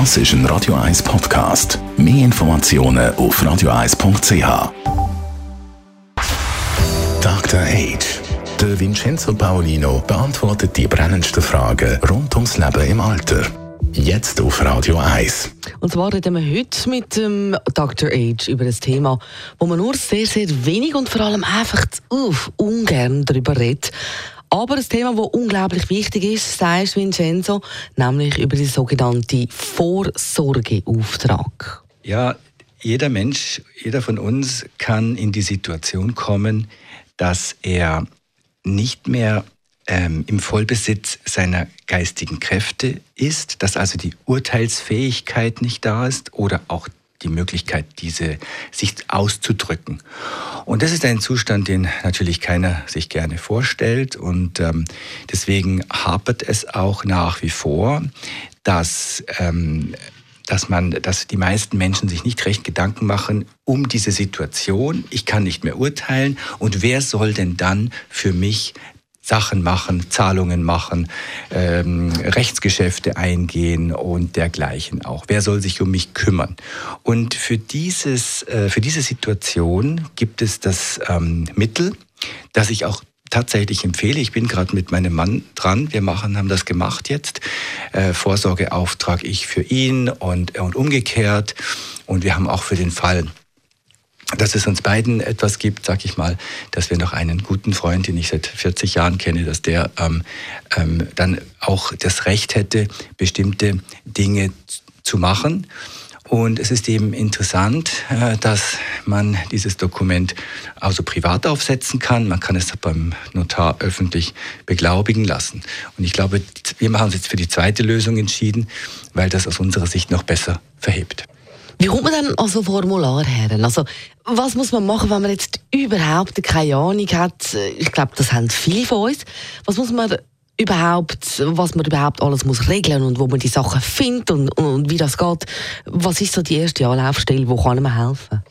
Das ist ein Radio 1 Podcast. Mehr Informationen auf radio1.ch. Dr. Age. Der Vincenzo Paolino beantwortet die brennendsten Fragen rund ums Leben im Alter. Jetzt auf Radio 1. Und zwar reden wir heute mit dem Dr. Age über ein Thema, wo man nur sehr, sehr wenig und vor allem einfach uff, ungern darüber redet. Aber ein Thema, das unglaublich wichtig ist, sagst Vincenzo, nämlich über den sogenannten Vorsorgeauftrag. Ja, jeder Mensch, jeder von uns kann in die Situation kommen, dass er nicht mehr ähm, im Vollbesitz seiner geistigen Kräfte ist, dass also die Urteilsfähigkeit nicht da ist oder auch die Möglichkeit, diese sich auszudrücken. Und das ist ein Zustand, den natürlich keiner sich gerne vorstellt. Und ähm, deswegen hapert es auch nach wie vor, dass ähm, dass man, dass die meisten Menschen sich nicht recht Gedanken machen um diese Situation. Ich kann nicht mehr urteilen und wer soll denn dann für mich Sachen machen, Zahlungen machen, ähm, Rechtsgeschäfte eingehen und dergleichen auch. Wer soll sich um mich kümmern? Und für, dieses, äh, für diese Situation gibt es das ähm, Mittel, das ich auch tatsächlich empfehle. Ich bin gerade mit meinem Mann dran. Wir machen, haben das gemacht jetzt. Äh, Vorsorgeauftrag ich für ihn und, und umgekehrt. Und wir haben auch für den Fall dass es uns beiden etwas gibt, sag ich mal, dass wir noch einen guten Freund, den ich seit 40 Jahren kenne, dass der ähm, ähm, dann auch das Recht hätte, bestimmte Dinge zu machen. Und es ist eben interessant, äh, dass man dieses Dokument also privat aufsetzen kann. Man kann es beim Notar öffentlich beglaubigen lassen. Und ich glaube, wir haben uns jetzt für die zweite Lösung entschieden, weil das aus unserer Sicht noch besser verhebt. Wie kommt man dann an so ein Formular her? Also, was muss man machen, wenn man jetzt überhaupt keine Ahnung hat? Ich glaube, das haben viele von uns. Was muss man überhaupt, was man überhaupt alles muss regeln und wo man die Sachen findet und, und wie das geht? Was ist so die erste Anlaufstelle, wo kann man helfen?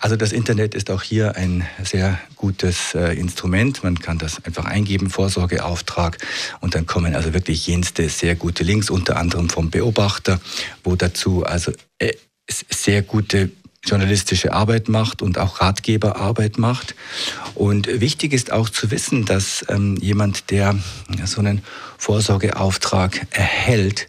Also das Internet ist auch hier ein sehr gutes äh, Instrument. Man kann das einfach eingeben, Vorsorgeauftrag, und dann kommen also wirklich jenste sehr gute Links, unter anderem vom Beobachter, wo dazu also äh, sehr gute journalistische Arbeit macht und auch Ratgeberarbeit macht. Und wichtig ist auch zu wissen, dass ähm, jemand, der so einen Vorsorgeauftrag erhält,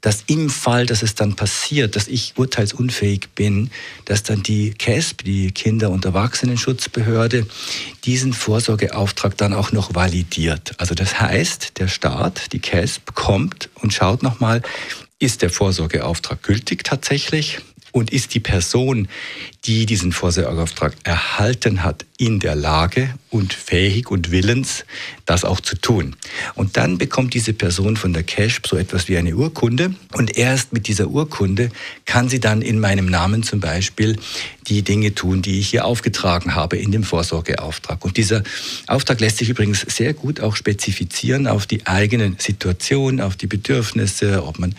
dass im Fall, dass es dann passiert, dass ich urteilsunfähig bin, dass dann die KESB, die Kinder- und Erwachsenenschutzbehörde, diesen Vorsorgeauftrag dann auch noch validiert. Also das heißt, der Staat, die KESB, kommt und schaut nochmal, ist der Vorsorgeauftrag gültig tatsächlich? Und ist die Person, die diesen Vorsorgeauftrag erhalten hat, in der Lage und fähig und willens, das auch zu tun? Und dann bekommt diese Person von der Cash so etwas wie eine Urkunde. Und erst mit dieser Urkunde kann sie dann in meinem Namen zum Beispiel die Dinge tun, die ich hier aufgetragen habe in dem Vorsorgeauftrag. Und dieser Auftrag lässt sich übrigens sehr gut auch spezifizieren auf die eigene Situation, auf die Bedürfnisse, ob man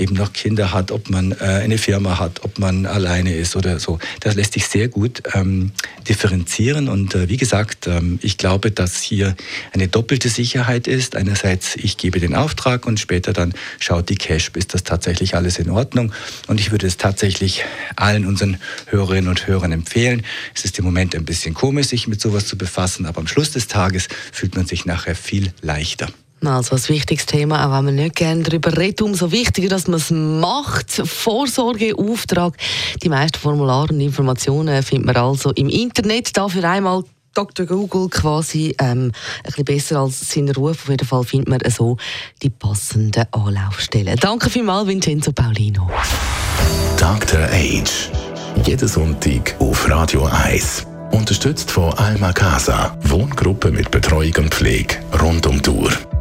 eben noch Kinder hat, ob man äh, eine Firma hat, ob man alleine ist oder so. Das lässt sich sehr gut ähm, differenzieren. Und äh, wie gesagt, ähm, ich glaube, dass hier eine doppelte Sicherheit ist. Einerseits, ich gebe den Auftrag und später dann schaut die Cash, ist das tatsächlich alles in Ordnung. Und ich würde es tatsächlich allen unseren Hörerinnen und Hörern empfehlen. Es ist im Moment ein bisschen komisch, sich mit sowas zu befassen, aber am Schluss des Tages fühlt man sich nachher viel leichter. Also ein wichtiges Thema, auch wenn man nicht gerne darüber redet, umso wichtiger, dass man es macht. Vorsorgeauftrag. Die meisten Formulare und Informationen findet man also im Internet. Dafür einmal Dr. Google quasi ähm, ein bisschen besser als seinen Ruf. Auf jeden Fall findet man so die passenden Anlaufstellen. Danke vielmals, Vincenzo Paulino. Dr. Age. Jeden Sonntag auf Radio 1. Unterstützt von Alma Casa. Wohngruppe mit Betreuung und Pflege rund um die Uhr